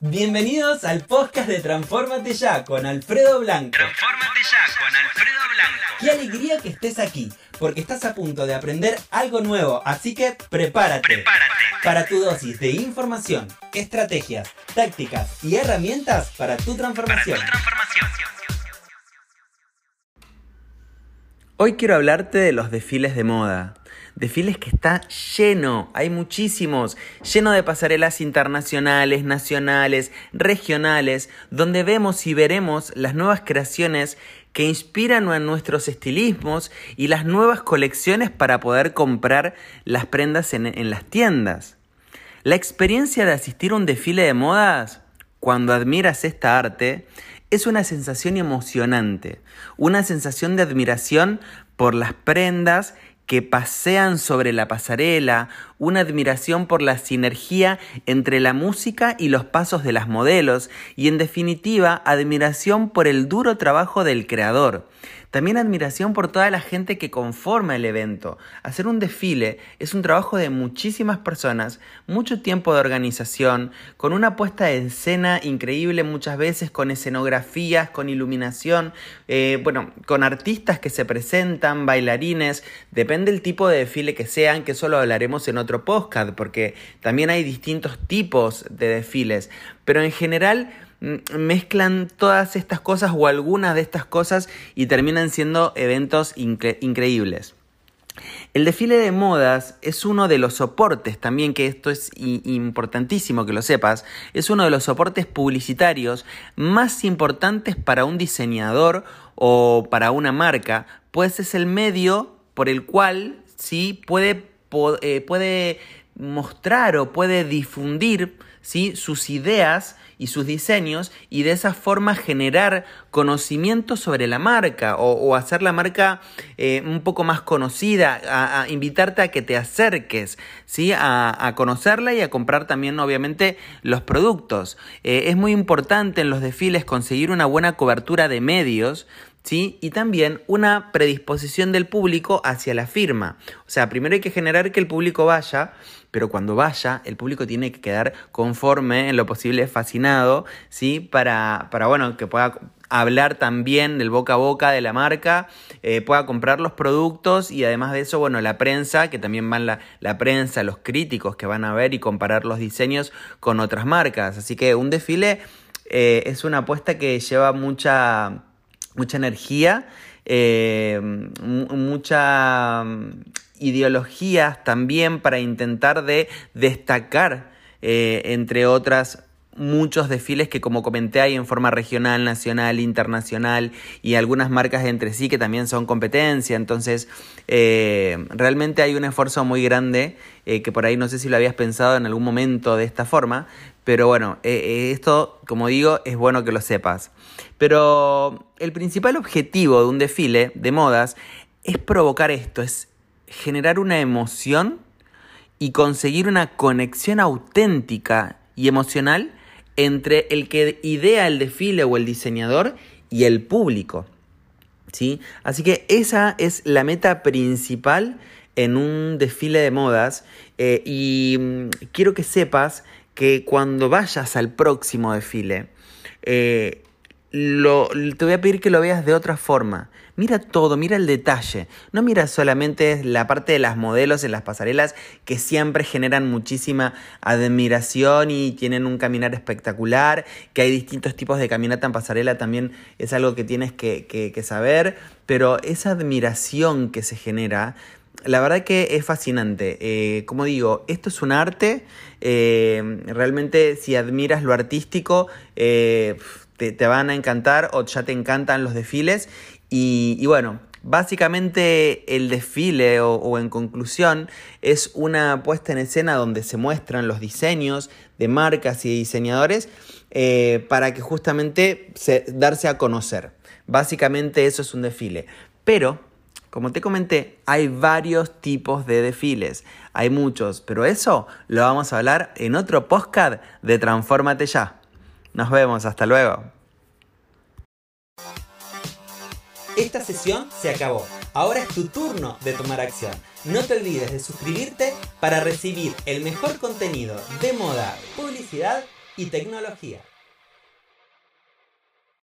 Bienvenidos al podcast de Transformate Ya con Alfredo Blanco. Transformate ya con Alfredo Blanco. Qué alegría que estés aquí, porque estás a punto de aprender algo nuevo, así que prepárate. Prepárate. Para tu dosis de información, estrategias, tácticas y herramientas para tu Para tu transformación. transformación. Hoy quiero hablarte de los desfiles de moda. Desfiles que está lleno, hay muchísimos, lleno de pasarelas internacionales, nacionales, regionales, donde vemos y veremos las nuevas creaciones que inspiran a nuestros estilismos y las nuevas colecciones para poder comprar las prendas en, en las tiendas. La experiencia de asistir a un desfile de modas, cuando admiras esta arte, es una sensación emocionante, una sensación de admiración por las prendas que pasean sobre la pasarela, una admiración por la sinergia entre la música y los pasos de las modelos y en definitiva admiración por el duro trabajo del creador. También admiración por toda la gente que conforma el evento. Hacer un desfile es un trabajo de muchísimas personas, mucho tiempo de organización, con una puesta en escena increíble muchas veces, con escenografías, con iluminación, eh, bueno, con artistas que se presentan, bailarines, depende del tipo de desfile que sean, que eso lo hablaremos en otro podcast, porque también hay distintos tipos de desfiles, pero en general mm, mezclan todas estas cosas o algunas de estas cosas y terminan siendo eventos incre- increíbles. El desfile de modas es uno de los soportes, también que esto es importantísimo que lo sepas, es uno de los soportes publicitarios más importantes para un diseñador o para una marca, pues es el medio por el cual sí puede, eh, puede mostrar o puede difundir ¿sí? sus ideas y sus diseños y de esa forma generar conocimiento sobre la marca o, hacer la marca eh, un poco más conocida, a, invitarte a que te acerques ¿sí? a, a conocerla y a comprar también obviamente los productos. Eh, es muy importante en los desfiles conseguir una buena cobertura de medios ¿sí? Y también una predisposición del público hacia la firma. O sea, primero hay que generar que el público vaya, pero cuando vaya, el público tiene que quedar conforme, en lo posible fascinado, ¿sí? Para, para bueno, que pueda hablar también del boca a boca de la marca, eh, pueda comprar los productos y además de eso, bueno, la prensa, que también van la, la prensa, los críticos que van a ver y comparar los diseños con otras marcas. Así que un desfile eh, es una apuesta que lleva mucha mucha energía, eh, mu- mucha mm, ideologías también para intentar de destacar, eh, entre otras, muchos desfiles que como comenté hay en forma regional, nacional, internacional y algunas marcas entre sí que también son competencia. Entonces, eh, realmente hay un esfuerzo muy grande eh, que por ahí no sé si lo habías pensado en algún momento de esta forma, pero bueno, eh, esto, como digo, es bueno que lo sepas. Pero el principal objetivo de un desfile de modas es provocar esto, es generar una emoción y conseguir una conexión auténtica y emocional entre el que idea el desfile o el diseñador y el público. ¿sí? Así que esa es la meta principal en un desfile de modas eh, y mm, quiero que sepas que cuando vayas al próximo desfile, eh, te voy a pedir que lo veas de otra forma. Mira todo, mira el detalle. No mira solamente la parte de las modelos en las pasarelas que siempre generan muchísima admiración y tienen un caminar espectacular, que hay distintos tipos de caminata en pasarela también es algo que tienes que, que- que saber, pero esa admiración que se genera la verdad que es fascinante. Eh, como digo, esto es un arte. eh, realmente, si admiras lo artístico, eh, te, te van a encantar o ya te encantan los desfiles. Y, y bueno, básicamente el desfile o, en conclusión es una puesta en escena donde se muestran los diseños de marcas y diseñadores eh, para que justamente se, darse a conocer. Básicamente eso es un desfile. Pero como te comenté, hay varios tipos de desfiles. Hay muchos, pero eso lo vamos a hablar en otro podcast de Transfórmate Ya. Nos vemos, hasta luego. Esta sesión se acabó. Ahora es tu turno de tomar acción. No te olvides de suscribirte para recibir el mejor contenido de moda, publicidad y tecnología.